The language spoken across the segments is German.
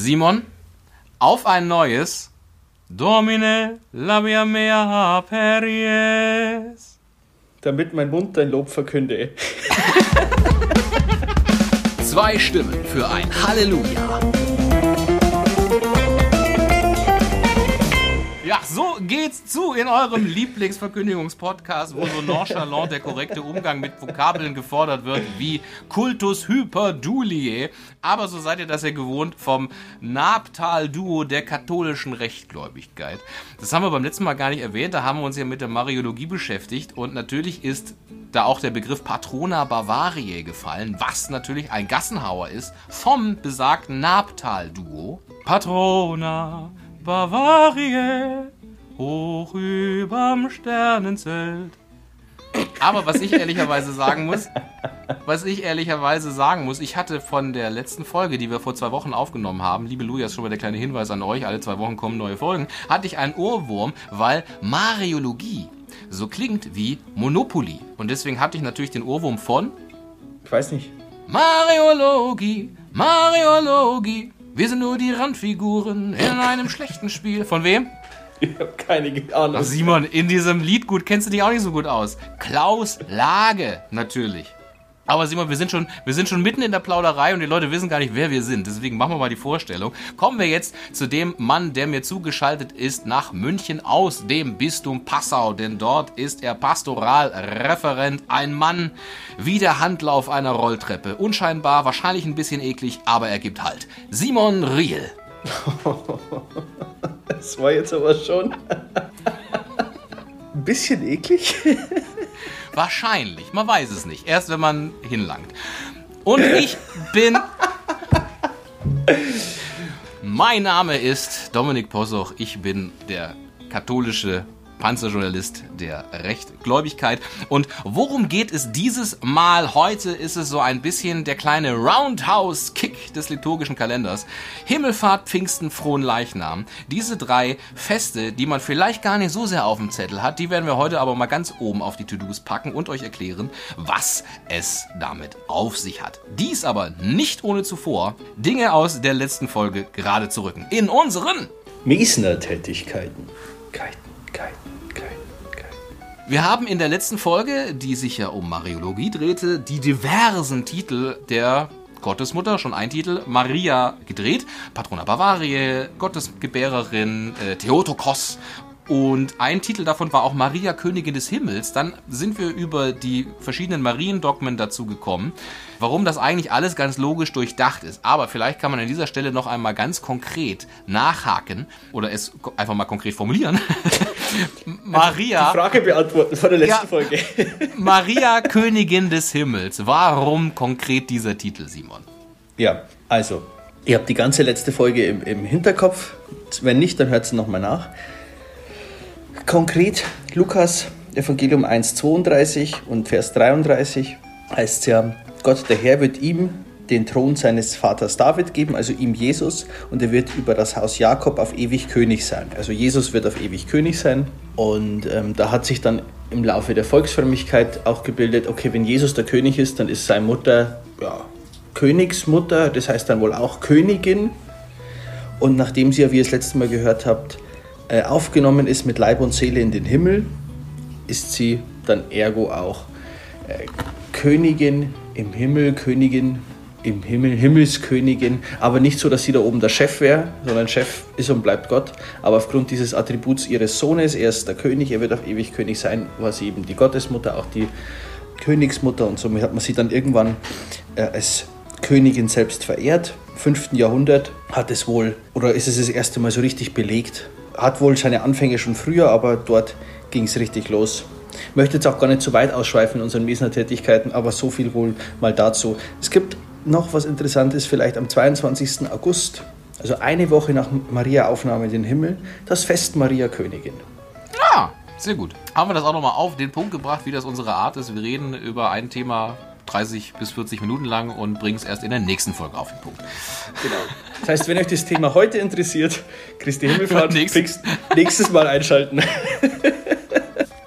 Simon, auf ein neues Domine labia mea peries. Damit mein Mund dein Lob verkünde. Zwei Stimmen für ein Halleluja. So geht's zu in eurem Lieblingsverkündigungspodcast, wo so nonchalant der korrekte Umgang mit Vokabeln gefordert wird, wie Cultus Hyperdulie. Aber so seid ihr das ja gewohnt vom Nabtal-Duo der katholischen Rechtgläubigkeit. Das haben wir beim letzten Mal gar nicht erwähnt, da haben wir uns ja mit der Mariologie beschäftigt und natürlich ist da auch der Begriff Patrona Bavariae gefallen, was natürlich ein Gassenhauer ist vom besagten Nabtal-Duo. Patrona Bavarie, hoch überm Sternenzelt. Aber was ich ehrlicherweise sagen muss, was ich ehrlicherweise sagen muss, ich hatte von der letzten Folge, die wir vor zwei Wochen aufgenommen haben, liebe Lujas, schon mal der kleine Hinweis an euch, alle zwei Wochen kommen neue Folgen, hatte ich einen Ohrwurm, weil Mariologie so klingt wie Monopoly. Und deswegen hatte ich natürlich den Ohrwurm von... Ich weiß nicht. Mariologie, Mariologie. Wir sind nur die Randfiguren in einem schlechten Spiel. Von wem? Ich habe keine Ahnung. Ach, Simon, in diesem Lied gut kennst du dich auch nicht so gut aus. Klaus Lage, natürlich. Aber Simon, wir sind schon, wir sind schon mitten in der Plauderei und die Leute wissen gar nicht, wer wir sind. Deswegen machen wir mal die Vorstellung. Kommen wir jetzt zu dem Mann, der mir zugeschaltet ist nach München aus dem Bistum Passau, denn dort ist er Pastoralreferent. Ein Mann wie der Handlauf einer Rolltreppe. Unscheinbar, wahrscheinlich ein bisschen eklig, aber er gibt Halt. Simon Riel. Das war jetzt aber schon ein bisschen eklig. Wahrscheinlich, man weiß es nicht. Erst wenn man hinlangt. Und ich bin. mein Name ist Dominik Possoch. Ich bin der katholische Panzerjournalist der Rechtgläubigkeit. Und worum geht es dieses Mal? Heute ist es so ein bisschen der kleine Roundhouse-Kick des liturgischen Kalenders. Himmelfahrt, Pfingsten, Frohen Leichnam. Diese drei Feste, die man vielleicht gar nicht so sehr auf dem Zettel hat, die werden wir heute aber mal ganz oben auf die To-Dos packen und euch erklären, was es damit auf sich hat. Dies aber nicht ohne zuvor Dinge aus der letzten Folge gerade zu rücken. In unseren Mesner-Tätigkeiten. Keiten, Keiten. Wir haben in der letzten Folge, die sich ja um Mariologie drehte, die diversen Titel der Gottesmutter, schon ein Titel, Maria gedreht. Patrona Bavariae, Gottesgebärerin, äh, Theotokos und ein Titel davon war auch Maria Königin des Himmels. Dann sind wir über die verschiedenen Mariendogmen dazu gekommen, warum das eigentlich alles ganz logisch durchdacht ist. Aber vielleicht kann man an dieser Stelle noch einmal ganz konkret nachhaken oder es einfach mal konkret formulieren. Maria. Die Frage beantworten von der letzten ja, Folge. Maria Königin des Himmels. Warum konkret dieser Titel, Simon? Ja, also, ihr habt die ganze letzte Folge im, im Hinterkopf. Wenn nicht, dann hört sie nochmal nach. Konkret Lukas Evangelium 1,32 und Vers 33 heißt es ja, Gott der Herr wird ihm den Thron seines Vaters David geben, also ihm Jesus, und er wird über das Haus Jakob auf ewig König sein. Also Jesus wird auf ewig König sein. Und ähm, da hat sich dann im Laufe der Volksfrömmigkeit auch gebildet, okay, wenn Jesus der König ist, dann ist seine Mutter ja, Königsmutter, das heißt dann wohl auch Königin. Und nachdem sie ja, wie ihr das letzte Mal gehört habt, äh, aufgenommen ist mit Leib und Seele in den Himmel, ist sie dann ergo auch äh, Königin im Himmel, Königin im Himmel, Himmelskönigin, aber nicht so, dass sie da oben der Chef wäre, sondern Chef ist und bleibt Gott. Aber aufgrund dieses Attributs ihres Sohnes, er ist der König, er wird auf ewig König sein, war sie eben die Gottesmutter, auch die Königsmutter und somit hat man sie dann irgendwann äh, als Königin selbst verehrt. Im 5. Jahrhundert hat es wohl, oder ist es das erste Mal so richtig belegt, hat wohl seine Anfänge schon früher, aber dort ging es richtig los. Ich möchte jetzt auch gar nicht zu weit ausschweifen in unseren Mesner-Tätigkeiten, aber so viel wohl mal dazu. Es gibt noch was Interessantes, vielleicht am 22. August, also eine Woche nach Maria-Aufnahme in den Himmel, das Fest Maria Königin. Ja, sehr gut. Haben wir das auch nochmal auf den Punkt gebracht, wie das unsere Art ist. Wir reden über ein Thema 30 bis 40 Minuten lang und bringen es erst in der nächsten Folge auf den Punkt. Genau. Das heißt, wenn euch das Thema heute interessiert, Christi Himmelfahrt, nächstes, nächstes Mal einschalten.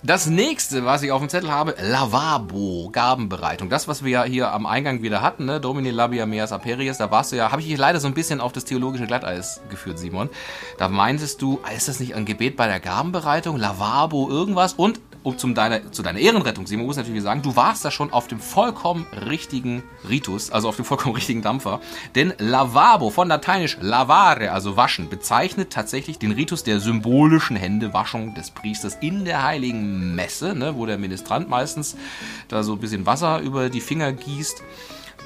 Das nächste, was ich auf dem Zettel habe, Lavabo, Gabenbereitung. Das, was wir ja hier am Eingang wieder hatten, ne? Domini labia meas aperies, da warst du ja, habe ich dich leider so ein bisschen auf das theologische Glatteis geführt, Simon. Da meintest du, ist das nicht ein Gebet bei der Gabenbereitung? Lavabo, irgendwas? Und um zum deiner, zu deiner Ehrenrettung, Simon, muss natürlich sagen, du warst da schon auf dem vollkommen richtigen Ritus, also auf dem vollkommen richtigen Dampfer. Denn Lavabo, von lateinisch lavare, also waschen, bezeichnet tatsächlich den Ritus der symbolischen Händewaschung des Priesters in der heiligen Messe, ne, wo der Ministrant meistens da so ein bisschen Wasser über die Finger gießt.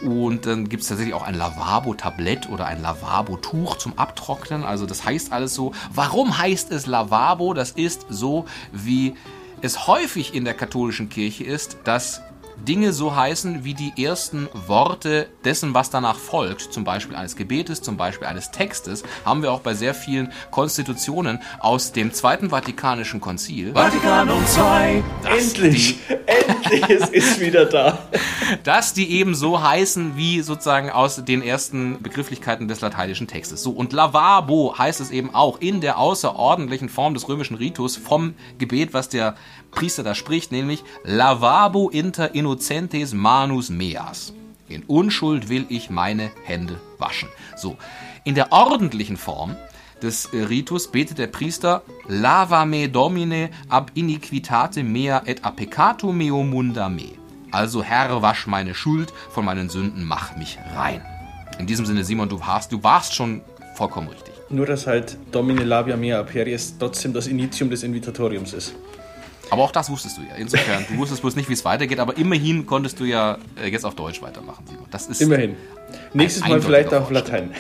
Und dann gibt es tatsächlich auch ein Lavabo-Tablett oder ein Lavabo-Tuch zum Abtrocknen. Also das heißt alles so. Warum heißt es Lavabo? Das ist so wie es häufig in der katholischen Kirche ist, dass Dinge so heißen wie die ersten Worte dessen, was danach folgt, zum Beispiel eines Gebetes, zum Beispiel eines Textes, haben wir auch bei sehr vielen Konstitutionen aus dem Zweiten Vatikanischen Konzil. Vatikanum II! Endlich! Endlich, es ist wieder da. Dass die eben so heißen wie sozusagen aus den ersten Begrifflichkeiten des lateinischen Textes. So, und Lavabo heißt es eben auch in der außerordentlichen Form des römischen Ritus vom Gebet, was der Priester da spricht, nämlich Lavabo inter innocentes manus meas. In Unschuld will ich meine Hände waschen. So, in der ordentlichen Form des äh, Ritus betet der Priester Lava me domine ab iniquitate mea et a peccato meo munda me. Also Herr, wasch meine Schuld, von meinen Sünden mach mich rein. In diesem Sinne, Simon, du warst, du warst schon vollkommen richtig. Nur, dass halt Domine labia mea aperies trotzdem das Initium des Invitatoriums ist. Aber auch das wusstest du ja. Insofern, du wusstest bloß nicht, wie es weitergeht, aber immerhin konntest du ja äh, jetzt auf Deutsch weitermachen, Simon. Das ist immerhin. Nächstes Mal vielleicht auf Latein.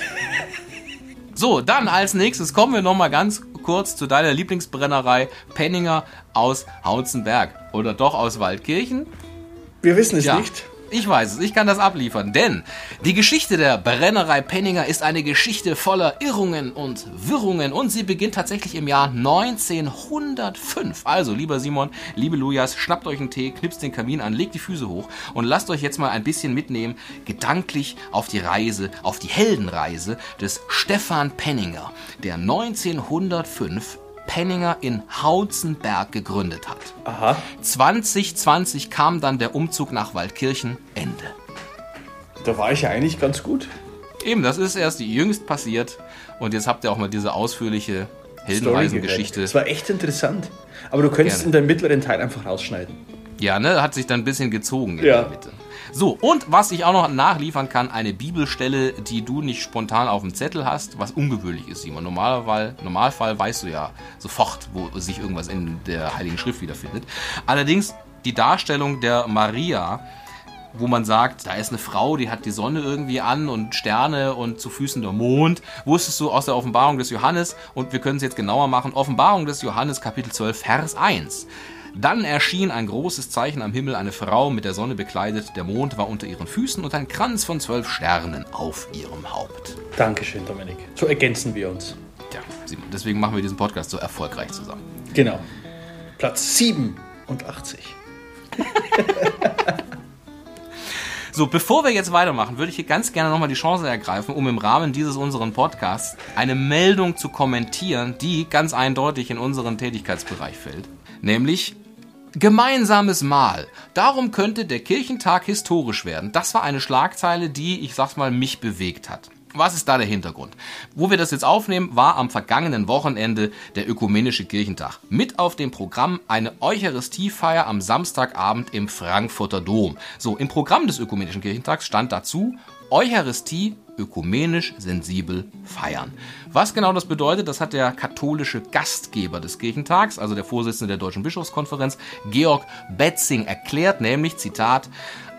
So, dann als nächstes kommen wir nochmal ganz kurz zu deiner Lieblingsbrennerei Penninger aus Hauzenberg. Oder doch aus Waldkirchen? Wir wissen es ja. nicht. Ich weiß es, ich kann das abliefern, denn die Geschichte der Brennerei Penninger ist eine Geschichte voller Irrungen und Wirrungen und sie beginnt tatsächlich im Jahr 1905. Also, lieber Simon, liebe Lujas, schnappt euch einen Tee, knipst den Kamin an, legt die Füße hoch und lasst euch jetzt mal ein bisschen mitnehmen, gedanklich auf die Reise, auf die Heldenreise des Stefan Penninger, der 1905 Penninger in Hauzenberg gegründet hat. Aha. 2020 kam dann der Umzug nach Waldkirchen. Ende. Da war ich ja eigentlich ganz gut. Eben, das ist erst jüngst passiert. Und jetzt habt ihr auch mal diese ausführliche Heldenreisengeschichte. Das war echt interessant. Aber du könntest Gerne. in deinem mittleren Teil einfach rausschneiden. Ja, ne? Hat sich dann ein bisschen gezogen in ja. der Mitte. So, und was ich auch noch nachliefern kann, eine Bibelstelle, die du nicht spontan auf dem Zettel hast, was ungewöhnlich ist, Simon. Normalfall, Normalfall weißt du ja sofort, wo sich irgendwas in der Heiligen Schrift wiederfindet. Allerdings die Darstellung der Maria, wo man sagt, da ist eine Frau, die hat die Sonne irgendwie an und Sterne und zu Füßen der Mond. Wusstest du aus der Offenbarung des Johannes, und wir können es jetzt genauer machen, Offenbarung des Johannes Kapitel 12, Vers 1. Dann erschien ein großes Zeichen am Himmel, eine Frau mit der Sonne bekleidet, der Mond war unter ihren Füßen und ein Kranz von zwölf Sternen auf ihrem Haupt. Dankeschön, Dominik. So ergänzen wir uns. Ja, deswegen machen wir diesen Podcast so erfolgreich zusammen. Genau. Platz 87. So, bevor wir jetzt weitermachen, würde ich hier ganz gerne nochmal die Chance ergreifen, um im Rahmen dieses unseren Podcasts eine Meldung zu kommentieren, die ganz eindeutig in unseren Tätigkeitsbereich fällt. Nämlich Gemeinsames Mahl. Darum könnte der Kirchentag historisch werden. Das war eine Schlagzeile, die, ich sag's mal, mich bewegt hat. Was ist da der Hintergrund? Wo wir das jetzt aufnehmen, war am vergangenen Wochenende der Ökumenische Kirchentag. Mit auf dem Programm eine Eucharistiefeier am Samstagabend im Frankfurter Dom. So, im Programm des Ökumenischen Kirchentags stand dazu Eucharistie ökumenisch sensibel feiern. Was genau das bedeutet, das hat der katholische Gastgeber des Kirchentags, also der Vorsitzende der Deutschen Bischofskonferenz, Georg Betzing, erklärt, nämlich, Zitat,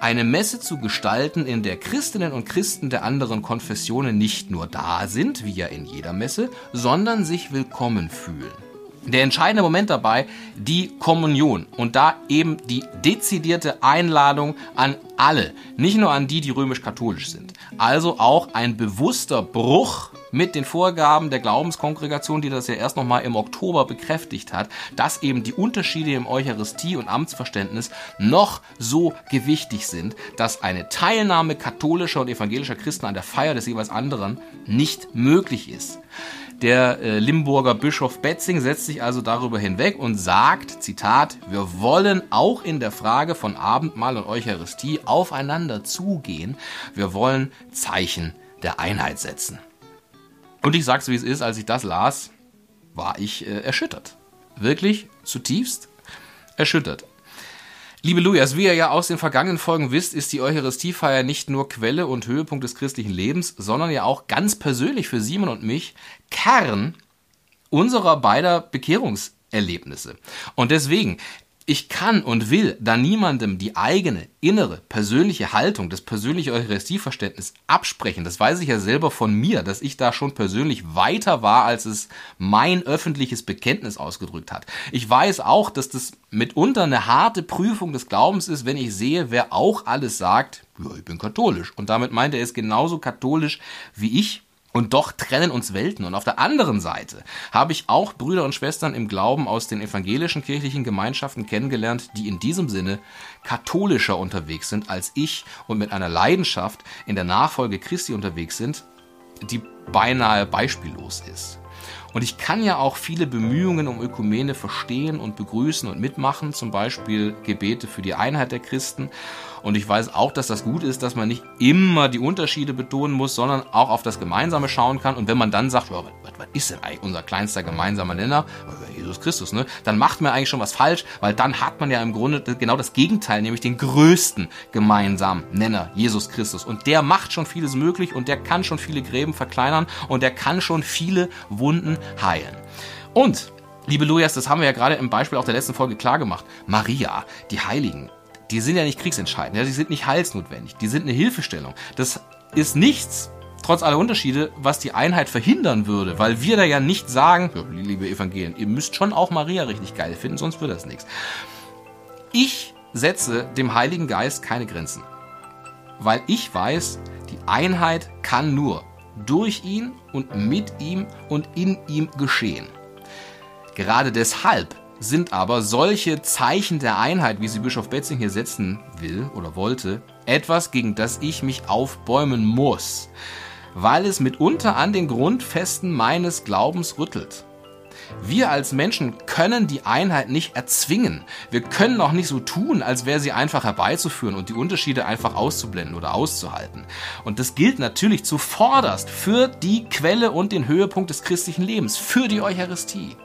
eine Messe zu gestalten, in der Christinnen und Christen der anderen Konfessionen nicht nur da sind, wie ja in jeder Messe, sondern sich willkommen fühlen der entscheidende Moment dabei, die Kommunion und da eben die dezidierte Einladung an alle, nicht nur an die, die römisch-katholisch sind. Also auch ein bewusster Bruch mit den Vorgaben der Glaubenskongregation, die das ja erst nochmal im Oktober bekräftigt hat, dass eben die Unterschiede im Eucharistie- und Amtsverständnis noch so gewichtig sind, dass eine Teilnahme katholischer und evangelischer Christen an der Feier des jeweils anderen nicht möglich ist. Der äh, Limburger Bischof Betzing setzt sich also darüber hinweg und sagt, Zitat, wir wollen auch in der Frage von Abendmahl und Eucharistie aufeinander zugehen. Wir wollen Zeichen der Einheit setzen. Und ich sag's wie es ist, als ich das las, war ich äh, erschüttert. Wirklich zutiefst erschüttert. Liebe Lujas, wie ihr ja aus den vergangenen Folgen wisst, ist die Eucharistiefeier nicht nur Quelle und Höhepunkt des christlichen Lebens, sondern ja auch ganz persönlich für Simon und mich Kern unserer beider Bekehrungserlebnisse. Und deswegen, ich kann und will da niemandem die eigene, innere, persönliche Haltung, das persönliche Eucharistieverständnis absprechen. Das weiß ich ja selber von mir, dass ich da schon persönlich weiter war, als es mein öffentliches Bekenntnis ausgedrückt hat. Ich weiß auch, dass das mitunter eine harte Prüfung des Glaubens ist, wenn ich sehe, wer auch alles sagt, ja, ich bin katholisch. Und damit meint er, ist genauso katholisch wie ich und doch trennen uns Welten. Und auf der anderen Seite habe ich auch Brüder und Schwestern im Glauben aus den evangelischen kirchlichen Gemeinschaften kennengelernt, die in diesem Sinne katholischer unterwegs sind als ich und mit einer Leidenschaft in der Nachfolge Christi unterwegs sind, die beinahe beispiellos ist. Und ich kann ja auch viele Bemühungen um Ökumene verstehen und begrüßen und mitmachen, zum Beispiel Gebete für die Einheit der Christen. Und ich weiß auch, dass das gut ist, dass man nicht immer die Unterschiede betonen muss, sondern auch auf das Gemeinsame schauen kann. Und wenn man dann sagt, was, was ist denn eigentlich unser kleinster gemeinsamer Nenner? Jesus Christus, ne? Dann macht man eigentlich schon was falsch, weil dann hat man ja im Grunde genau das Gegenteil, nämlich den größten gemeinsamen Nenner, Jesus Christus. Und der macht schon vieles möglich und der kann schon viele Gräben verkleinern und der kann schon viele Wunden heilen. Und Liebe Lujas, das haben wir ja gerade im Beispiel auch der letzten Folge klar gemacht. Maria, die Heiligen, die sind ja nicht kriegsentscheidend, ja, die sind nicht heilsnotwendig, die sind eine Hilfestellung. Das ist nichts, trotz aller Unterschiede, was die Einheit verhindern würde, weil wir da ja nicht sagen, liebe Evangelien, ihr müsst schon auch Maria richtig geil finden, sonst wird das nichts. Ich setze dem Heiligen Geist keine Grenzen, weil ich weiß, die Einheit kann nur durch ihn und mit ihm und in ihm geschehen. Gerade deshalb sind aber solche Zeichen der Einheit, wie sie Bischof Betzing hier setzen will oder wollte, etwas, gegen das ich mich aufbäumen muss, weil es mitunter an den Grundfesten meines Glaubens rüttelt. Wir als Menschen können die Einheit nicht erzwingen. Wir können auch nicht so tun, als wäre sie einfach herbeizuführen und die Unterschiede einfach auszublenden oder auszuhalten. Und das gilt natürlich zuvorderst für die Quelle und den Höhepunkt des christlichen Lebens, für die Eucharistie.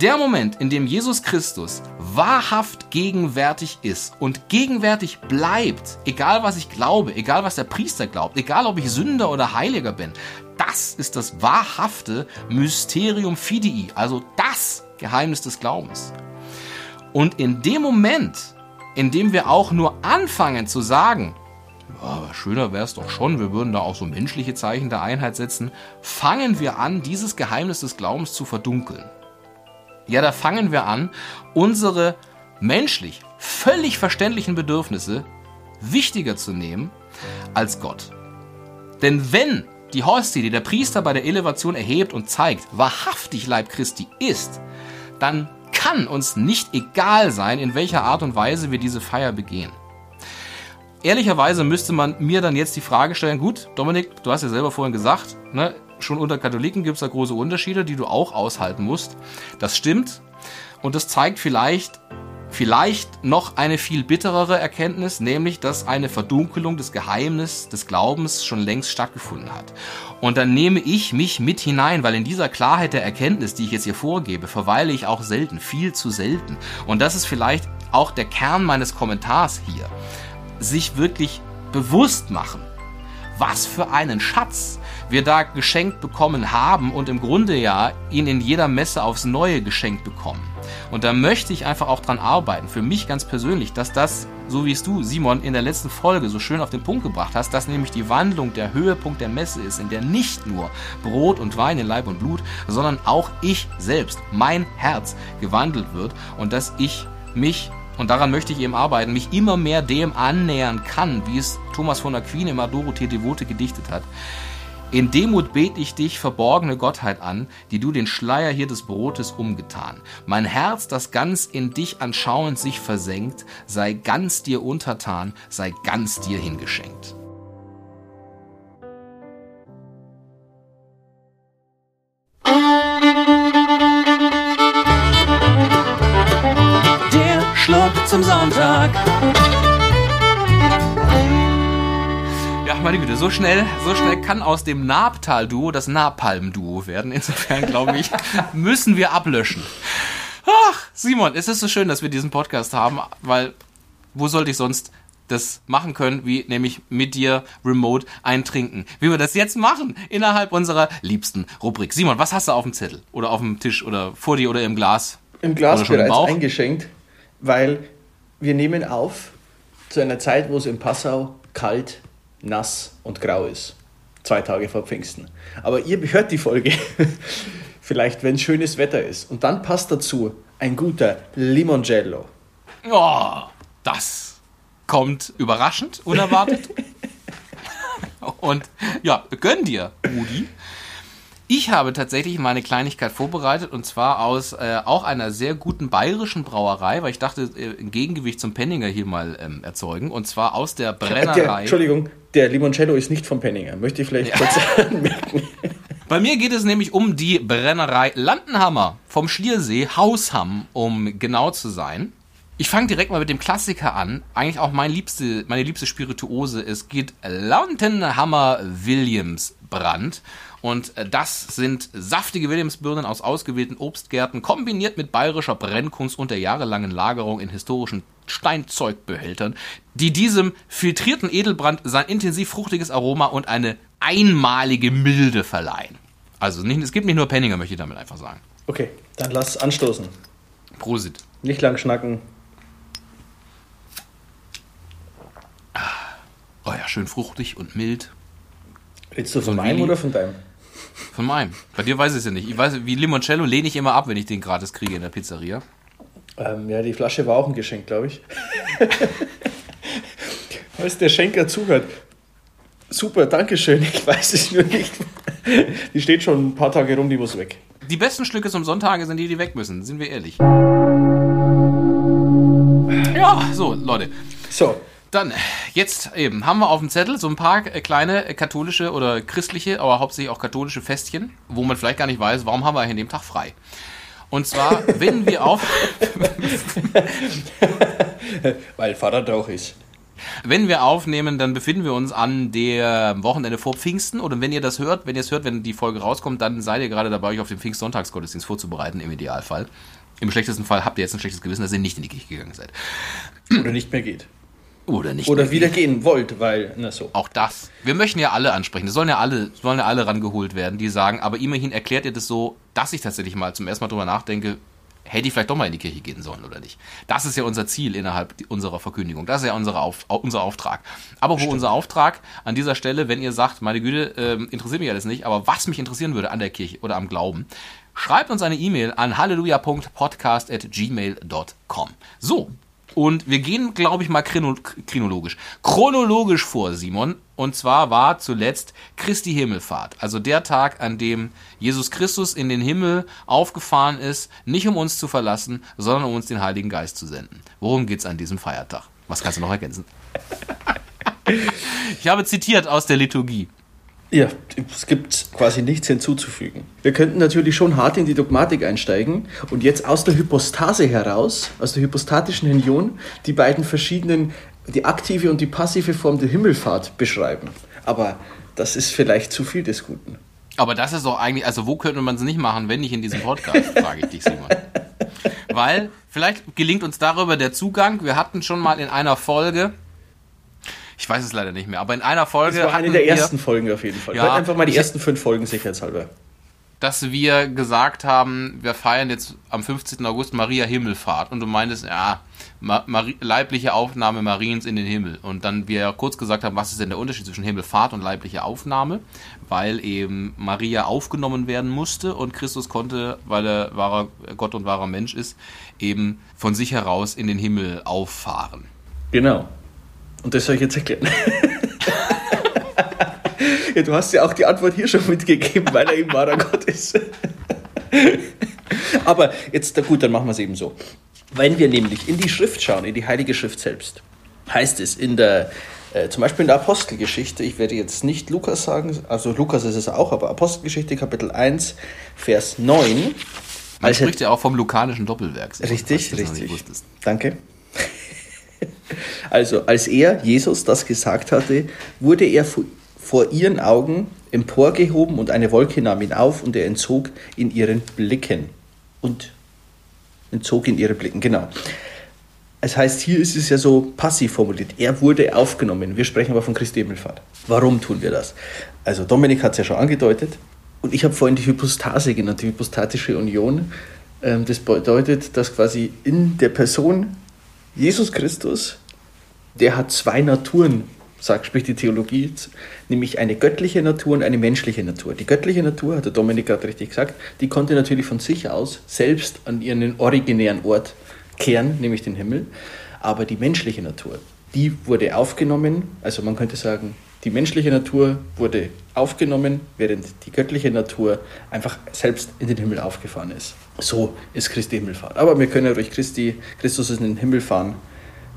Der Moment, in dem Jesus Christus wahrhaft gegenwärtig ist und gegenwärtig bleibt, egal was ich glaube, egal was der Priester glaubt, egal ob ich Sünder oder Heiliger bin, das ist das wahrhafte Mysterium Fidei, also das Geheimnis des Glaubens. Und in dem Moment, in dem wir auch nur anfangen zu sagen, ja, schöner wäre es doch schon, wir würden da auch so menschliche Zeichen der Einheit setzen, fangen wir an, dieses Geheimnis des Glaubens zu verdunkeln. Ja, da fangen wir an, unsere menschlich völlig verständlichen Bedürfnisse wichtiger zu nehmen als Gott. Denn wenn die Hostie, die der Priester bei der Elevation erhebt und zeigt, wahrhaftig Leib Christi ist, dann kann uns nicht egal sein, in welcher Art und Weise wir diese Feier begehen. Ehrlicherweise müsste man mir dann jetzt die Frage stellen, gut, Dominik, du hast ja selber vorhin gesagt, ne, schon unter Katholiken gibt es da große Unterschiede, die du auch aushalten musst. Das stimmt. Und das zeigt vielleicht, vielleicht noch eine viel bitterere Erkenntnis, nämlich, dass eine Verdunkelung des Geheimnisses des Glaubens schon längst stattgefunden hat. Und dann nehme ich mich mit hinein, weil in dieser Klarheit der Erkenntnis, die ich jetzt hier vorgebe, verweile ich auch selten, viel zu selten. Und das ist vielleicht auch der Kern meines Kommentars hier. Sich wirklich bewusst machen, was für einen Schatz wir da geschenkt bekommen haben und im Grunde ja ihn in jeder Messe aufs Neue geschenkt bekommen. Und da möchte ich einfach auch dran arbeiten, für mich ganz persönlich, dass das, so wie es du, Simon, in der letzten Folge so schön auf den Punkt gebracht hast, dass nämlich die Wandlung der Höhepunkt der Messe ist, in der nicht nur Brot und Wein in Leib und Blut, sondern auch ich selbst, mein Herz gewandelt wird und dass ich mich und daran möchte ich eben arbeiten, mich immer mehr dem annähern kann, wie es Thomas von Aquin im Adoro Te Devote gedichtet hat. In Demut bete ich dich, verborgene Gottheit an, die du den Schleier hier des Brotes umgetan. Mein Herz, das ganz in dich anschauend sich versenkt, sei ganz dir untertan, sei ganz dir hingeschenkt. Der Schluck zum Sonntag. So schnell, so schnell kann aus dem Nabtal-Duo das Napalm-Duo werden. Insofern glaube ich, müssen wir ablöschen. Ach, Simon, es ist so schön, dass wir diesen Podcast haben, weil wo sollte ich sonst das machen können, wie nämlich mit dir remote eintrinken. Wie wir das jetzt machen, innerhalb unserer liebsten Rubrik. Simon, was hast du auf dem Zettel? Oder auf dem Tisch? Oder vor dir oder im Glas? Im Glas bereits eingeschenkt, weil wir nehmen auf zu einer Zeit, wo es in Passau kalt, nass und grau ist. Zwei Tage vor Pfingsten. Aber ihr hört die Folge vielleicht, wenn schönes Wetter ist. Und dann passt dazu ein guter Limoncello. Oh, das kommt überraschend, unerwartet. Und ja, gönn dir, Rudi. Ich habe tatsächlich meine Kleinigkeit vorbereitet und zwar aus äh, auch einer sehr guten bayerischen Brauerei, weil ich dachte, äh, ein Gegengewicht zum Penninger hier mal ähm, erzeugen und zwar aus der Brennerei. Der, Entschuldigung, der Limoncello ist nicht vom Penninger, möchte ich vielleicht ja. kurz anmerken. Bei mir geht es nämlich um die Brennerei Landenhammer vom Schliersee, Hausham, um genau zu sein. Ich fange direkt mal mit dem Klassiker an. Eigentlich auch mein liebste, meine liebste Spirituose. Es geht Lantenhammer Williams Brand. Und äh, das sind saftige Williamsbirnen aus ausgewählten Obstgärten, kombiniert mit bayerischer Brennkunst und der jahrelangen Lagerung in historischen Steinzeugbehältern, die diesem filtrierten Edelbrand sein intensiv fruchtiges Aroma und eine einmalige Milde verleihen. Also nicht, es gibt nicht nur Penninger, möchte ich damit einfach sagen. Okay, dann lass anstoßen. Prosit. Nicht lang schnacken. Oh ja, schön fruchtig und mild. Redest du von so meinem oder von deinem? Von meinem. Bei dir weiß ich es ja nicht. Ich weiß, wie Limoncello lehne ich immer ab, wenn ich den gratis kriege in der Pizzeria. Ähm, ja, die Flasche war auch ein Geschenk, glaube ich. Falls der Schenker zuhört. Super, Dankeschön. Ich weiß es nur nicht. Die steht schon ein paar Tage rum, die muss weg. Die besten Stücke zum Sonntage sind die, die weg müssen, sind wir ehrlich. Ja, so, Leute. So, dann, jetzt eben, haben wir auf dem Zettel so ein paar äh, kleine äh, katholische oder christliche, aber hauptsächlich auch katholische Festchen, wo man vielleicht gar nicht weiß, warum haben wir an dem Tag frei. Und zwar, wenn wir auf. Weil Vater doch ist. Wenn wir aufnehmen, dann befinden wir uns an der Wochenende vor Pfingsten. Und wenn ihr das hört, wenn ihr es hört, wenn die Folge rauskommt, dann seid ihr gerade dabei, euch auf den Pfingstsonntagsgottesdienst vorzubereiten, im Idealfall. Im schlechtesten Fall habt ihr jetzt ein schlechtes Gewissen, dass ihr nicht in die Kirche gegangen seid. Oder nicht mehr geht. Oder nicht. Oder wieder gehen wollt, weil, na so. Auch das. Wir möchten ja alle ansprechen. Es sollen ja alle, sollen ja alle rangeholt werden, die sagen, aber immerhin erklärt ihr das so, dass ich tatsächlich mal zum ersten Mal drüber nachdenke, hätte ich vielleicht doch mal in die Kirche gehen sollen oder nicht. Das ist ja unser Ziel innerhalb unserer Verkündigung. Das ist ja unsere Auf, unser Auftrag. Aber wo Stimmt. unser Auftrag an dieser Stelle, wenn ihr sagt, meine Güte, äh, interessiert mich alles nicht, aber was mich interessieren würde an der Kirche oder am Glauben, schreibt uns eine E-Mail an halleluja.podcast.gmail.com. So, und wir gehen, glaube ich, mal chronologisch. Chronologisch vor, Simon. Und zwar war zuletzt Christi Himmelfahrt. Also der Tag, an dem Jesus Christus in den Himmel aufgefahren ist, nicht um uns zu verlassen, sondern um uns den Heiligen Geist zu senden. Worum geht es an diesem Feiertag? Was kannst du noch ergänzen? ich habe zitiert aus der Liturgie. Ja, es gibt quasi nichts hinzuzufügen. Wir könnten natürlich schon hart in die Dogmatik einsteigen und jetzt aus der Hypostase heraus, aus der hypostatischen Union, die beiden verschiedenen, die aktive und die passive Form der Himmelfahrt beschreiben. Aber das ist vielleicht zu viel des Guten. Aber das ist doch eigentlich, also wo könnte man es nicht machen, wenn nicht in diesem Podcast, frage ich dich, Simon. Weil vielleicht gelingt uns darüber der Zugang. Wir hatten schon mal in einer Folge ich weiß es leider nicht mehr, aber in einer Folge. Das war eine der ersten Folgen auf jeden Fall. Ja, Hört einfach mal die ersten fünf Folgen sicherheitshalber. Dass wir gesagt haben, wir feiern jetzt am 15. August Maria Himmelfahrt und du meintest, ja, Marie, leibliche Aufnahme Mariens in den Himmel. Und dann wir kurz gesagt haben, was ist denn der Unterschied zwischen Himmelfahrt und leibliche Aufnahme? Weil eben Maria aufgenommen werden musste und Christus konnte, weil er wahrer Gott und wahrer Mensch ist, eben von sich heraus in den Himmel auffahren. Genau. Und das soll ich jetzt erklären. ja, du hast ja auch die Antwort hier schon mitgegeben, weil er eben wahrer Gott ist. Aber jetzt, gut, dann machen wir es eben so. Wenn wir nämlich in die Schrift schauen, in die Heilige Schrift selbst, heißt es in der, äh, zum Beispiel in der Apostelgeschichte, ich werde jetzt nicht Lukas sagen, also Lukas ist es auch, aber Apostelgeschichte Kapitel 1, Vers 9. Man spricht ja auch vom lukanischen Doppelwerk. Richtig, richtig. Danke. Also als er, Jesus, das gesagt hatte, wurde er vor ihren Augen emporgehoben und eine Wolke nahm ihn auf und er entzog in ihren Blicken. Und entzog in ihre Blicken, genau. Es heißt, hier ist es ja so passiv formuliert. Er wurde aufgenommen. Wir sprechen aber von Christi Himmelfahrt. Warum tun wir das? Also Dominik hat es ja schon angedeutet. Und ich habe vorhin die Hypostase genannt, die hypostatische Union. Ähm, das bedeutet, dass quasi in der Person Jesus Christus, der hat zwei Naturen, sagt, spricht die Theologie, nämlich eine göttliche Natur und eine menschliche Natur. Die göttliche Natur, hat der Dominik gerade richtig gesagt, die konnte natürlich von sich aus selbst an ihren originären Ort kehren, nämlich den Himmel. Aber die menschliche Natur, die wurde aufgenommen, also man könnte sagen, die menschliche Natur wurde aufgenommen, während die göttliche Natur einfach selbst in den Himmel aufgefahren ist. So ist Christi Himmelfahrt. Aber wir können ja durch Christi, Christus ist in den Himmel fahren,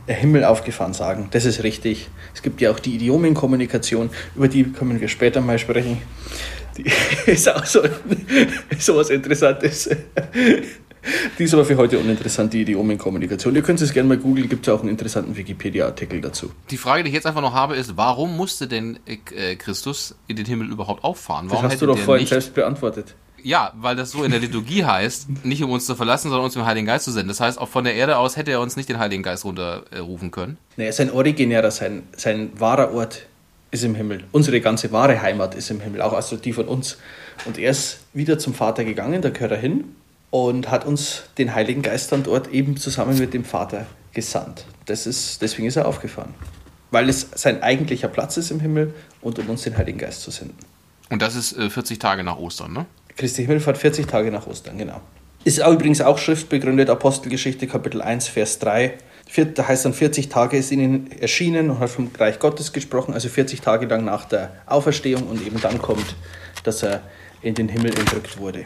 der Himmel aufgefahren sagen. Das ist richtig. Es gibt ja auch die Idiomenkommunikation, über die können wir später mal sprechen. Die ist auch so, so was Interessantes. Die ist aber für heute uninteressant, die Idiomenkommunikation. Ihr könnt es gerne mal googeln, gibt es auch einen interessanten Wikipedia-Artikel dazu. Die Frage, die ich jetzt einfach noch habe, ist, warum musste denn äh, Christus in den Himmel überhaupt auffahren? Warum das hast du doch vorhin selbst beantwortet. Ja, weil das so in der Liturgie heißt, nicht um uns zu verlassen, sondern uns den Heiligen Geist zu senden. Das heißt, auch von der Erde aus hätte er uns nicht den Heiligen Geist runterrufen können. Naja, sein originärer, sein, sein wahrer Ort ist im Himmel. Unsere ganze wahre Heimat ist im Himmel, auch also die von uns. Und er ist wieder zum Vater gegangen, da gehört er hin und hat uns den Heiligen Geist dann dort eben zusammen mit dem Vater gesandt. Das ist, deswegen ist er aufgefahren. Weil es sein eigentlicher Platz ist im Himmel und um uns den Heiligen Geist zu senden. Und das ist äh, 40 Tage nach Ostern, ne? Christi Himmelfahrt 40 Tage nach Ostern, genau. Ist auch übrigens auch schriftbegründet, Apostelgeschichte Kapitel 1, Vers 3. Da heißt dann, 40 Tage ist ihnen erschienen und hat vom Reich Gottes gesprochen, also 40 Tage lang nach der Auferstehung und eben dann kommt, dass er in den Himmel entrückt wurde.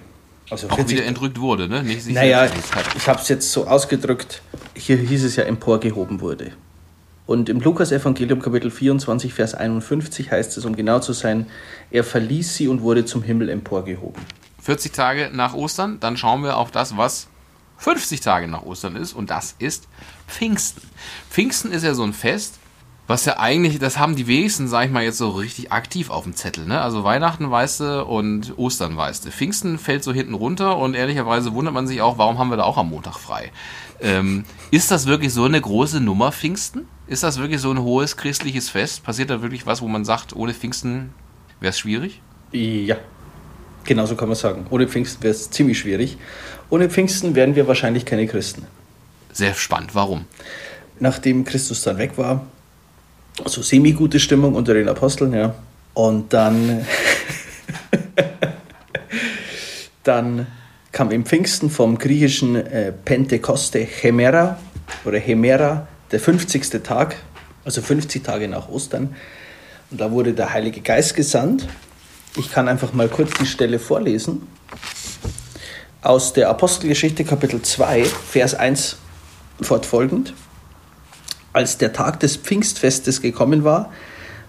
Also auch wieder entrückt wurde, ne? Nicht naja, ich habe es jetzt so ausgedrückt, hier hieß es ja emporgehoben wurde. Und im Lukas-Evangelium Kapitel 24, Vers 51 heißt es, um genau zu sein, er verließ sie und wurde zum Himmel emporgehoben. 40 Tage nach Ostern, dann schauen wir auf das, was 50 Tage nach Ostern ist, und das ist Pfingsten. Pfingsten ist ja so ein Fest, was ja eigentlich, das haben die wenigsten, sag ich mal, jetzt so richtig aktiv auf dem Zettel. Ne? Also Weihnachten weißt du und Ostern weißt du. Pfingsten fällt so hinten runter und ehrlicherweise wundert man sich auch, warum haben wir da auch am Montag frei? Ähm, ist das wirklich so eine große Nummer, Pfingsten? Ist das wirklich so ein hohes christliches Fest? Passiert da wirklich was, wo man sagt, ohne Pfingsten wäre es schwierig? Ja, genau so kann man sagen. Ohne Pfingsten wäre es ziemlich schwierig. Ohne Pfingsten wären wir wahrscheinlich keine Christen. Sehr spannend. Warum? Nachdem Christus dann weg war, so semi-gute Stimmung unter den Aposteln, ja. Und dann, dann kam im Pfingsten vom griechischen äh, Pentekoste Chemera oder Hemera, der 50. Tag, also 50 Tage nach Ostern. Und da wurde der Heilige Geist gesandt. Ich kann einfach mal kurz die Stelle vorlesen. Aus der Apostelgeschichte Kapitel 2, Vers 1 fortfolgend. Als der Tag des Pfingstfestes gekommen war,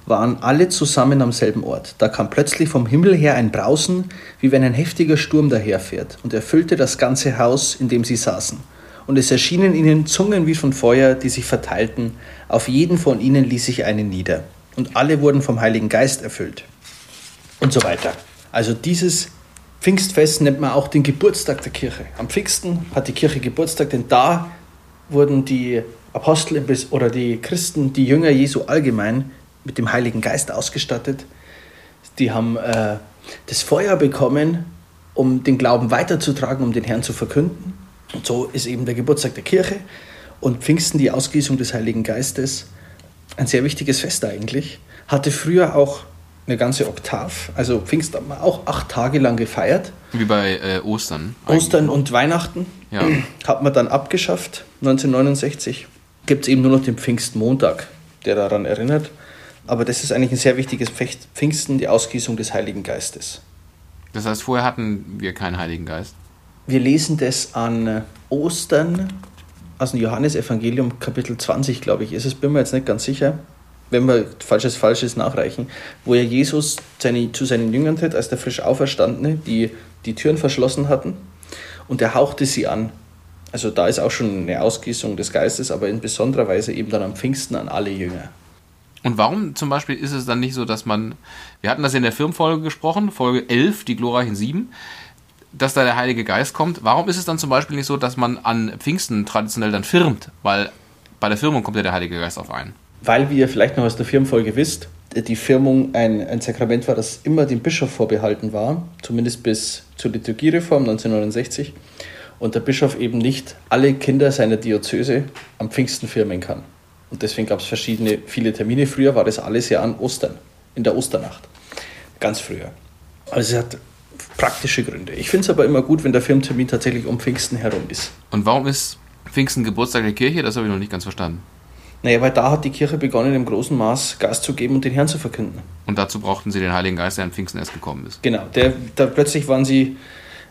waren alle zusammen am selben Ort. Da kam plötzlich vom Himmel her ein Brausen, wie wenn ein heftiger Sturm daherfährt, und erfüllte das ganze Haus, in dem sie saßen. Und es erschienen ihnen Zungen wie von Feuer, die sich verteilten. Auf jeden von ihnen ließ sich eine nieder. Und alle wurden vom Heiligen Geist erfüllt. Und so weiter. Also dieses Pfingstfest nennt man auch den Geburtstag der Kirche. Am Pfingsten hat die Kirche Geburtstag, denn da wurden die Apostel oder die Christen, die Jünger Jesu allgemein mit dem Heiligen Geist ausgestattet. Die haben äh, das Feuer bekommen, um den Glauben weiterzutragen, um den Herrn zu verkünden. Und so ist eben der Geburtstag der Kirche und Pfingsten die Ausgießung des Heiligen Geistes. Ein sehr wichtiges Fest eigentlich. Hatte früher auch eine ganze Oktav. Also Pfingsten hat man auch acht Tage lang gefeiert. Wie bei äh, Ostern. Ostern und Weihnachten ja. hat man dann abgeschafft, 1969 gibt es eben nur noch den Pfingstmontag, der daran erinnert. Aber das ist eigentlich ein sehr wichtiges Pfingsten, die Ausgießung des Heiligen Geistes. Das heißt, vorher hatten wir keinen Heiligen Geist? Wir lesen das an Ostern aus dem Johannesevangelium, Kapitel 20, glaube ich, ist es, bin mir jetzt nicht ganz sicher, wenn wir Falsches Falsches nachreichen, wo ja Jesus seine, zu seinen Jüngern tritt, als der frisch Auferstandene, die die Türen verschlossen hatten, und er hauchte sie an also da ist auch schon eine Ausgießung des Geistes, aber in besonderer Weise eben dann am Pfingsten an alle Jünger. Und warum zum Beispiel ist es dann nicht so, dass man, wir hatten das in der Firmenfolge gesprochen, Folge 11, die glorreichen Sieben, dass da der Heilige Geist kommt. Warum ist es dann zum Beispiel nicht so, dass man an Pfingsten traditionell dann firmt? Weil bei der Firmung kommt ja der Heilige Geist auf einen. Weil, wie ihr vielleicht noch aus der Firmenfolge wisst, die Firmung ein, ein Sakrament war, das immer dem Bischof vorbehalten war, zumindest bis zur Liturgiereform 1969. Und der Bischof eben nicht alle Kinder seiner Diözese am Pfingsten firmen kann. Und deswegen gab es verschiedene, viele Termine. Früher war das alles ja an Ostern, in der Osternacht. Ganz früher. Also es hat praktische Gründe. Ich finde es aber immer gut, wenn der Firmentermin tatsächlich um Pfingsten herum ist. Und warum ist Pfingsten Geburtstag der Kirche? Das habe ich noch nicht ganz verstanden. Naja, weil da hat die Kirche begonnen, im großen Maß Gas zu geben und den Herrn zu verkünden. Und dazu brauchten sie den Heiligen Geist, der an Pfingsten erst gekommen ist. Genau, der, da plötzlich waren sie,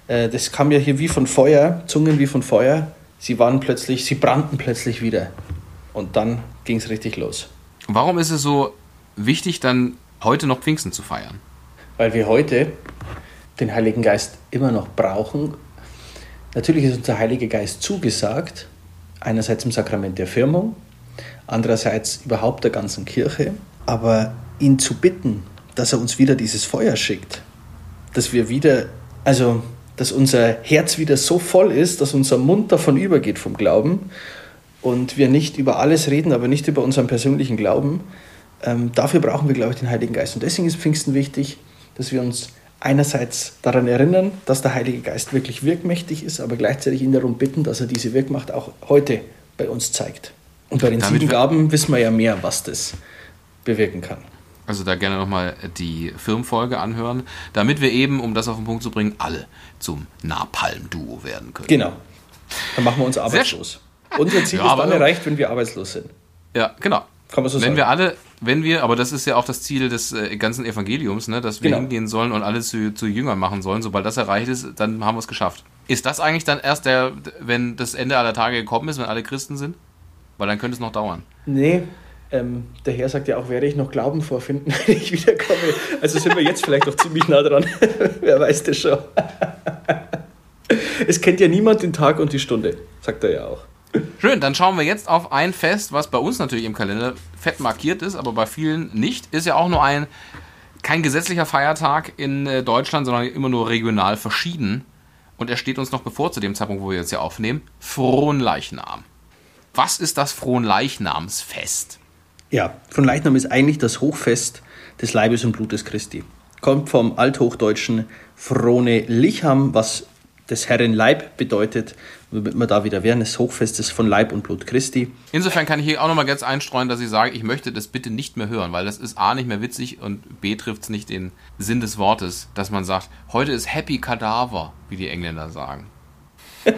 äh, das kam ja hier wie von Feuer, Zungen wie von Feuer. Sie waren plötzlich, sie brannten plötzlich wieder. Und dann ging es richtig los. Warum ist es so wichtig, dann heute noch Pfingsten zu feiern? Weil wir heute den Heiligen Geist immer noch brauchen. Natürlich ist uns der Heilige Geist zugesagt, einerseits im Sakrament der Firmung, andererseits überhaupt der ganzen Kirche. Aber ihn zu bitten, dass er uns wieder dieses Feuer schickt, dass wir wieder, also dass unser Herz wieder so voll ist, dass unser Mund davon übergeht vom Glauben und wir nicht über alles reden, aber nicht über unseren persönlichen Glauben. Ähm, dafür brauchen wir, glaube ich, den Heiligen Geist. Und deswegen ist Pfingsten wichtig, dass wir uns einerseits daran erinnern, dass der Heilige Geist wirklich wirkmächtig ist, aber gleichzeitig ihn darum bitten, dass er diese Wirkmacht auch heute bei uns zeigt. Und bei den Damit sieben Gaben wissen wir ja mehr, was das bewirken kann. Also da gerne nochmal die Firmenfolge anhören, damit wir eben, um das auf den Punkt zu bringen, alle zum Napalm-Duo werden können. Genau. Dann machen wir uns arbeitslos. Unser Ziel ja, ist dann erreicht, wenn wir arbeitslos sind. Ja, genau. Kann man so wenn sagen. wir alle, wenn wir, aber das ist ja auch das Ziel des äh, ganzen Evangeliums, ne, dass wir genau. hingehen sollen und alle zu, zu Jüngern machen sollen. Sobald das erreicht ist, dann haben wir es geschafft. Ist das eigentlich dann erst der, wenn das Ende aller Tage gekommen ist, wenn alle Christen sind? Weil dann könnte es noch dauern. Nee, ähm, der Herr sagt ja auch, werde ich noch Glauben vorfinden, wenn ich wiederkomme. Also sind wir jetzt vielleicht noch ziemlich nah dran. Wer weiß das schon. es kennt ja niemand den Tag und die Stunde, sagt er ja auch. Schön, dann schauen wir jetzt auf ein Fest, was bei uns natürlich im Kalender fett markiert ist, aber bei vielen nicht. Ist ja auch nur ein, kein gesetzlicher Feiertag in äh, Deutschland, sondern immer nur regional verschieden. Und er steht uns noch bevor zu dem Zeitpunkt, wo wir jetzt hier aufnehmen, Fronleichnam. Was ist das Fronleichnamsfest? Ja, Fronleichnam ist eigentlich das Hochfest des Leibes und Blutes Christi. Kommt vom althochdeutschen Frone Licham, was des Herren Leib bedeutet, damit wir da wieder wären, des Hochfestes von Leib und Blut Christi. Insofern kann ich hier auch nochmal ganz einstreuen, dass ich sage, ich möchte das bitte nicht mehr hören, weil das ist A nicht mehr witzig und B trifft es nicht den Sinn des Wortes, dass man sagt, heute ist Happy Cadaver, wie die Engländer sagen.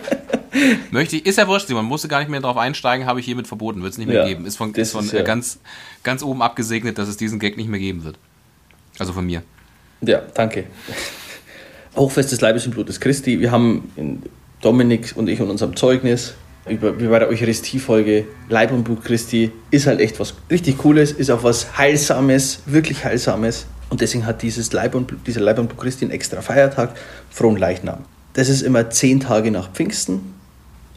Möchte ich, ist ja wurscht, man musste gar nicht mehr drauf einsteigen, habe ich hiermit verboten, wird es nicht mehr ja, geben. Ist von, ist von ist, ja. ganz, ganz oben abgesegnet, dass es diesen Gag nicht mehr geben wird. Also von mir. Ja, danke. Hochfest des Leibes und Blutes Christi. Wir haben Dominik und ich und unserem Zeugnis über, wie bei der Eucharistie-Folge Leib und Blut Christi ist halt echt was richtig Cooles, ist auch was Heilsames, wirklich Heilsames. Und deswegen hat dieses Leib und, dieser Leib und Blut Christi einen extra Feiertag, Frohen Leichnam. Das ist immer zehn Tage nach Pfingsten.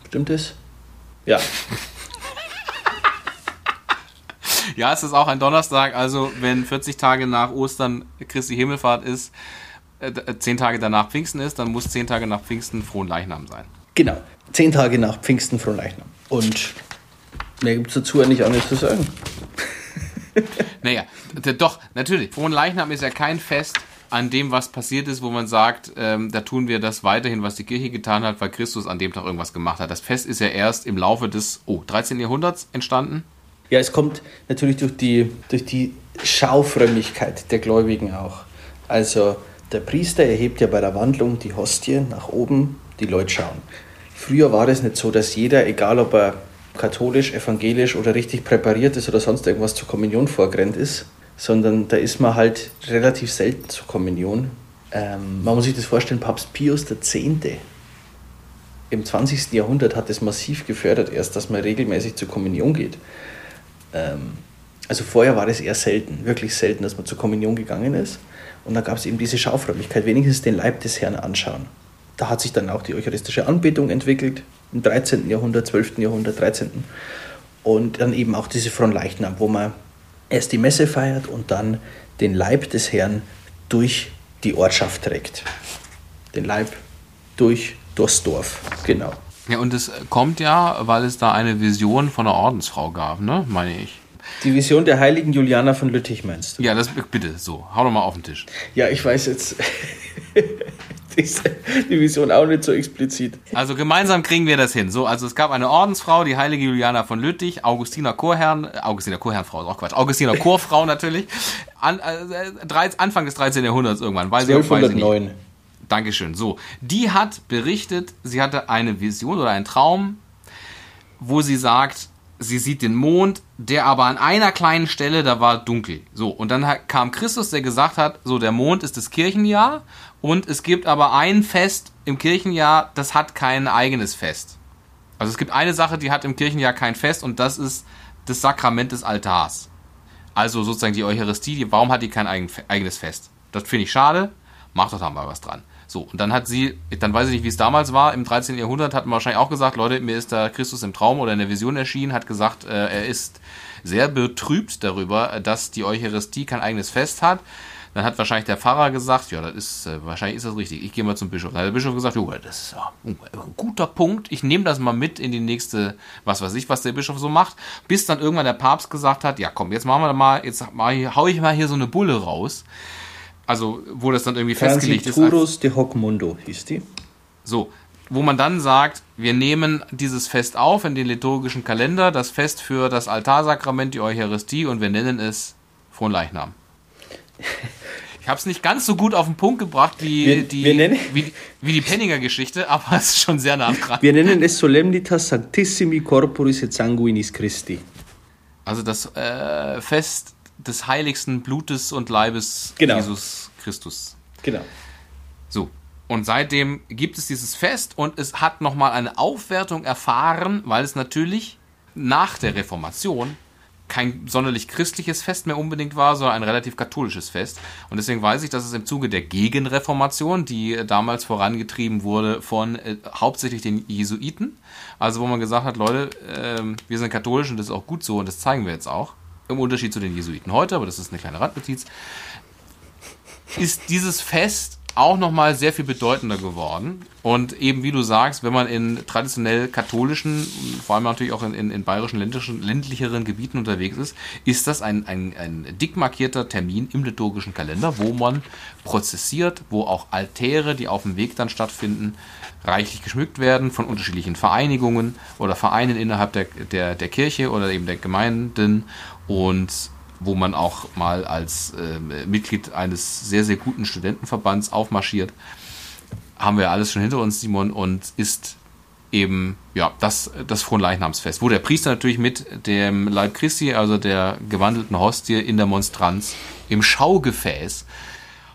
Stimmt das? Ja. ja, es ist auch ein Donnerstag, also wenn 40 Tage nach Ostern Christi Himmelfahrt ist, äh, zehn Tage danach Pfingsten ist, dann muss zehn Tage nach Pfingsten Frohen Leichnam sein. Genau, zehn Tage nach Pfingsten Frohen Leichnam. Und mehr gibt es dazu eigentlich auch nicht zu sagen. naja, doch, natürlich. Frohen Leichnam ist ja kein Fest an dem, was passiert ist, wo man sagt, ähm, da tun wir das weiterhin, was die Kirche getan hat, weil Christus an dem Tag irgendwas gemacht hat. Das Fest ist ja erst im Laufe des oh, 13. Jahrhunderts entstanden. Ja, es kommt natürlich durch die, durch die Schaufrömmigkeit der Gläubigen auch. Also der Priester erhebt ja bei der Wandlung die Hostie nach oben, die Leute schauen. Früher war es nicht so, dass jeder, egal ob er katholisch, evangelisch oder richtig präpariert ist oder sonst irgendwas zur Kommunion vorgerannt ist, sondern da ist man halt relativ selten zur Kommunion. Ähm, man muss sich das vorstellen, Papst Pius X. im 20. Jahrhundert hat es massiv gefördert, erst, dass man regelmäßig zur Kommunion geht. Ähm, also vorher war es eher selten, wirklich selten, dass man zur Kommunion gegangen ist. Und da gab es eben diese Schaufrömmigkeit, wenigstens den Leib des Herrn anschauen. Da hat sich dann auch die eucharistische Anbetung entwickelt, im 13. Jahrhundert, 12. Jahrhundert, 13. Und dann eben auch diese Fronleichnam, wo man erst die Messe feiert und dann den Leib des Herrn durch die Ortschaft trägt. Den Leib durch durchs Dorf, genau. Ja, und es kommt ja, weil es da eine Vision von einer Ordensfrau gab, ne, meine ich. Die Vision der heiligen Juliana von Lüttich meinst du? Ja, das bitte, so, hau doch mal auf den Tisch. Ja, ich weiß jetzt die Vision auch nicht so explizit. Also gemeinsam kriegen wir das hin. So, also es gab eine Ordensfrau, die heilige Juliana von Lüttich, Augustiner Chorherrn, äh, Augustiner Chorherrnfrau, ist auch Quatsch, Augustiner Chorfrau natürlich, an, äh, Anfang des 13. Jahrhunderts irgendwann, weiß 1209. ich nicht. Dankeschön. So, die hat berichtet, sie hatte eine Vision oder einen Traum, wo sie sagt, sie sieht den Mond, der aber an einer kleinen Stelle, da war dunkel. So, und dann kam Christus, der gesagt hat, so, der Mond ist das Kirchenjahr und es gibt aber ein Fest im Kirchenjahr, das hat kein eigenes Fest. Also es gibt eine Sache, die hat im Kirchenjahr kein Fest und das ist das Sakrament des Altars. Also sozusagen die Eucharistie, warum hat die kein eigenes Fest? Das finde ich schade, macht doch da mal was dran. So, und dann hat sie, dann weiß ich nicht, wie es damals war, im 13. Jahrhundert hat man wahrscheinlich auch gesagt, Leute, mir ist da Christus im Traum oder in der Vision erschienen, hat gesagt, äh, er ist sehr betrübt darüber, dass die Eucharistie kein eigenes Fest hat. Dann hat wahrscheinlich der Pfarrer gesagt, ja, das ist, äh, wahrscheinlich ist das richtig, ich gehe mal zum Bischof. Dann hat der Bischof gesagt, jo, das ist ja, ein guter Punkt, ich nehme das mal mit in die nächste, was weiß ich, was der Bischof so macht, bis dann irgendwann der Papst gesagt hat, ja komm, jetzt machen wir mal, jetzt hau ich mal hier so eine Bulle raus also wo das dann irgendwie festgelegt ist. Turus de Hoc Mundo hieß die. So, wo man dann sagt, wir nehmen dieses Fest auf in den liturgischen Kalender, das Fest für das Altarsakrament, die Eucharistie und wir nennen es Fronleichnam. Ich habe es nicht ganz so gut auf den Punkt gebracht wie, wir, die, wir wie, wie, die Penninger Geschichte, aber es ist schon sehr nah dran. Wir nennen es Solemnitas Sanctissimi Corporis et Sanguinis Christi. Also das äh, Fest des heiligsten Blutes und Leibes genau. Jesus Christus. Genau. So. Und seitdem gibt es dieses Fest und es hat nochmal eine Aufwertung erfahren, weil es natürlich nach der Reformation kein sonderlich christliches Fest mehr unbedingt war, sondern ein relativ katholisches Fest. Und deswegen weiß ich, dass es im Zuge der Gegenreformation, die damals vorangetrieben wurde von äh, hauptsächlich den Jesuiten, also wo man gesagt hat, Leute, äh, wir sind katholisch und das ist auch gut so und das zeigen wir jetzt auch, im Unterschied zu den Jesuiten heute, aber das ist eine kleine Randnotiz, ist dieses Fest auch nochmal sehr viel bedeutender geworden. Und eben wie du sagst, wenn man in traditionell katholischen, vor allem natürlich auch in, in, in bayerischen ländlichen, ländlicheren Gebieten unterwegs ist, ist das ein, ein, ein dick markierter Termin im liturgischen Kalender, wo man prozessiert, wo auch Altäre, die auf dem Weg dann stattfinden, reichlich geschmückt werden von unterschiedlichen Vereinigungen oder Vereinen innerhalb der, der, der Kirche oder eben der Gemeinden und wo man auch mal als äh, Mitglied eines sehr, sehr guten Studentenverbands aufmarschiert. Haben wir alles schon hinter uns, Simon, und ist eben ja das, das Fronleichnamsfest, wo der Priester natürlich mit dem Leib Christi, also der gewandelten Hostie in der Monstranz, im Schaugefäß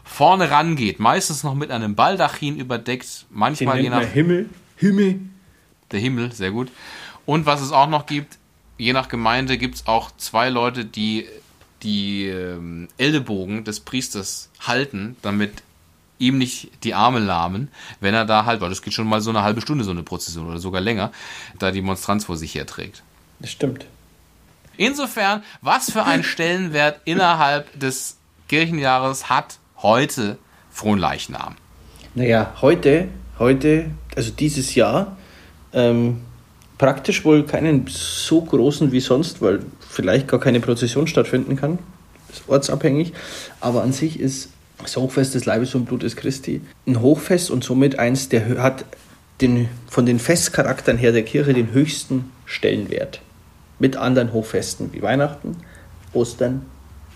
vorne rangeht, meistens noch mit einem Baldachin überdeckt, manchmal je nach Himmel, Himmel. Der Himmel, sehr gut. Und was es auch noch gibt, je nach Gemeinde gibt es auch zwei Leute, die die ähm, Ellbogen des Priesters halten, damit ihm nicht die Arme lahmen, wenn er da halt, weil das geht schon mal so eine halbe Stunde, so eine Prozession oder sogar länger, da die Monstranz vor sich herträgt. Das stimmt. Insofern, was für einen Stellenwert innerhalb des Kirchenjahres hat heute Fronleichnam? Naja, heute, heute, also dieses Jahr, ähm, praktisch wohl keinen so großen wie sonst, weil vielleicht gar keine Prozession stattfinden kann. Ist ortsabhängig. Aber an sich ist das Hochfest des Leibes und Blutes Christi ein Hochfest und somit eins, der hat den, von den Festcharakteren her der Kirche den höchsten Stellenwert. Mit anderen Hochfesten wie Weihnachten, Ostern,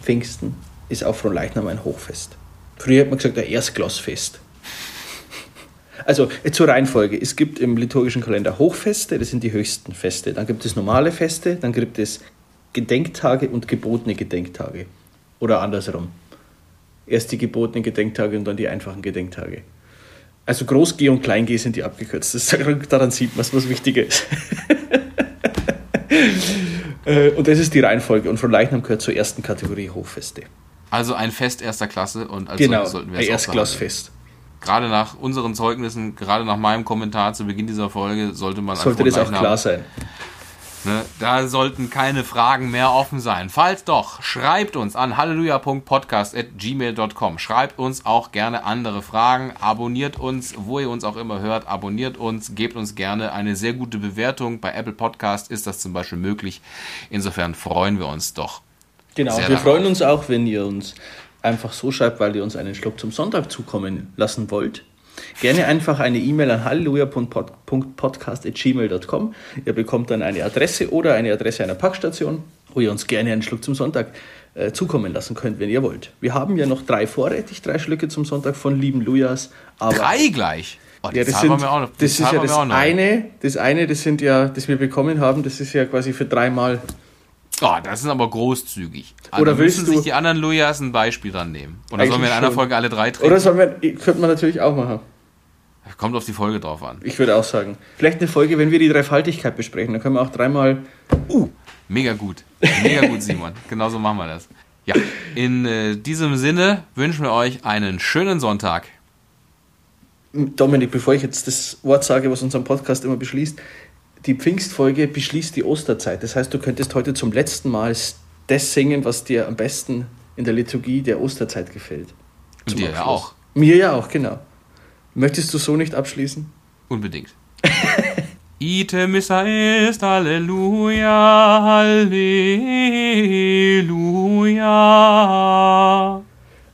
Pfingsten ist auch Fronleichnam ein Hochfest. Früher hat man gesagt, ein Erstklassfest. Also äh, zur Reihenfolge. Es gibt im liturgischen Kalender Hochfeste, das sind die höchsten Feste. Dann gibt es normale Feste, dann gibt es Gedenktage und gebotene Gedenktage. Oder andersrum. Erst die gebotenen Gedenktage und dann die einfachen Gedenktage. Also Groß G und Klein G sind die abgekürzt. Das, daran sieht man, was wichtiger ist. Äh, und das ist die Reihenfolge. Und von Leichnam gehört zur ersten Kategorie Hochfeste. Also ein Fest erster Klasse und als genau, sollten wir es ein Erstklassfest. Gerade nach unseren Zeugnissen, gerade nach meinem Kommentar zu Beginn dieser Folge, sollte man sollte das auch klar sein Ne, da sollten keine Fragen mehr offen sein. Falls doch, schreibt uns an halleluja.podcast.gmail.com. Schreibt uns auch gerne andere Fragen. Abonniert uns, wo ihr uns auch immer hört. Abonniert uns, gebt uns gerne eine sehr gute Bewertung. Bei Apple Podcast ist das zum Beispiel möglich. Insofern freuen wir uns doch. Genau, wir darauf. freuen uns auch, wenn ihr uns einfach so schreibt, weil ihr uns einen Schluck zum Sonntag zukommen lassen wollt. Gerne einfach eine E-Mail an halleluja.podcast.gmail.com. Ihr bekommt dann eine Adresse oder eine Adresse einer Packstation, wo ihr uns gerne einen Schluck zum Sonntag äh, zukommen lassen könnt, wenn ihr wollt. Wir haben ja noch drei vorrätig, drei Schlücke zum Sonntag von lieben Lujas. drei gleich? Oh, ja, das, sind, noch, das ist ja das eine, das eine, das sind ja, das wir bekommen haben, das ist ja quasi für dreimal. Oh, das ist aber großzügig. Also Oder willst du sich die anderen Lujas ein Beispiel dran nehmen? Oder sollen wir in einer schon. Folge alle drei trinken? Oder sollen wir, könnte man natürlich auch machen. Kommt auf die Folge drauf an. Ich würde auch sagen. Vielleicht eine Folge, wenn wir die Dreifaltigkeit besprechen. Dann können wir auch dreimal. Uh, mega gut. Mega gut, Simon. Genauso machen wir das. Ja, in äh, diesem Sinne wünschen wir euch einen schönen Sonntag. Dominik, bevor ich jetzt das Wort sage, was unseren Podcast immer beschließt, die Pfingstfolge beschließt die Osterzeit. Das heißt, du könntest heute zum letzten Mal das singen, was dir am besten in der Liturgie der Osterzeit gefällt. Und dir ja auch. Mir ja auch, genau. Möchtest du so nicht abschließen? Unbedingt. Ite missa est, Halleluja, Halleluja.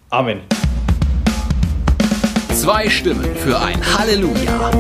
Amen. Zwei Stimmen für ein Halleluja.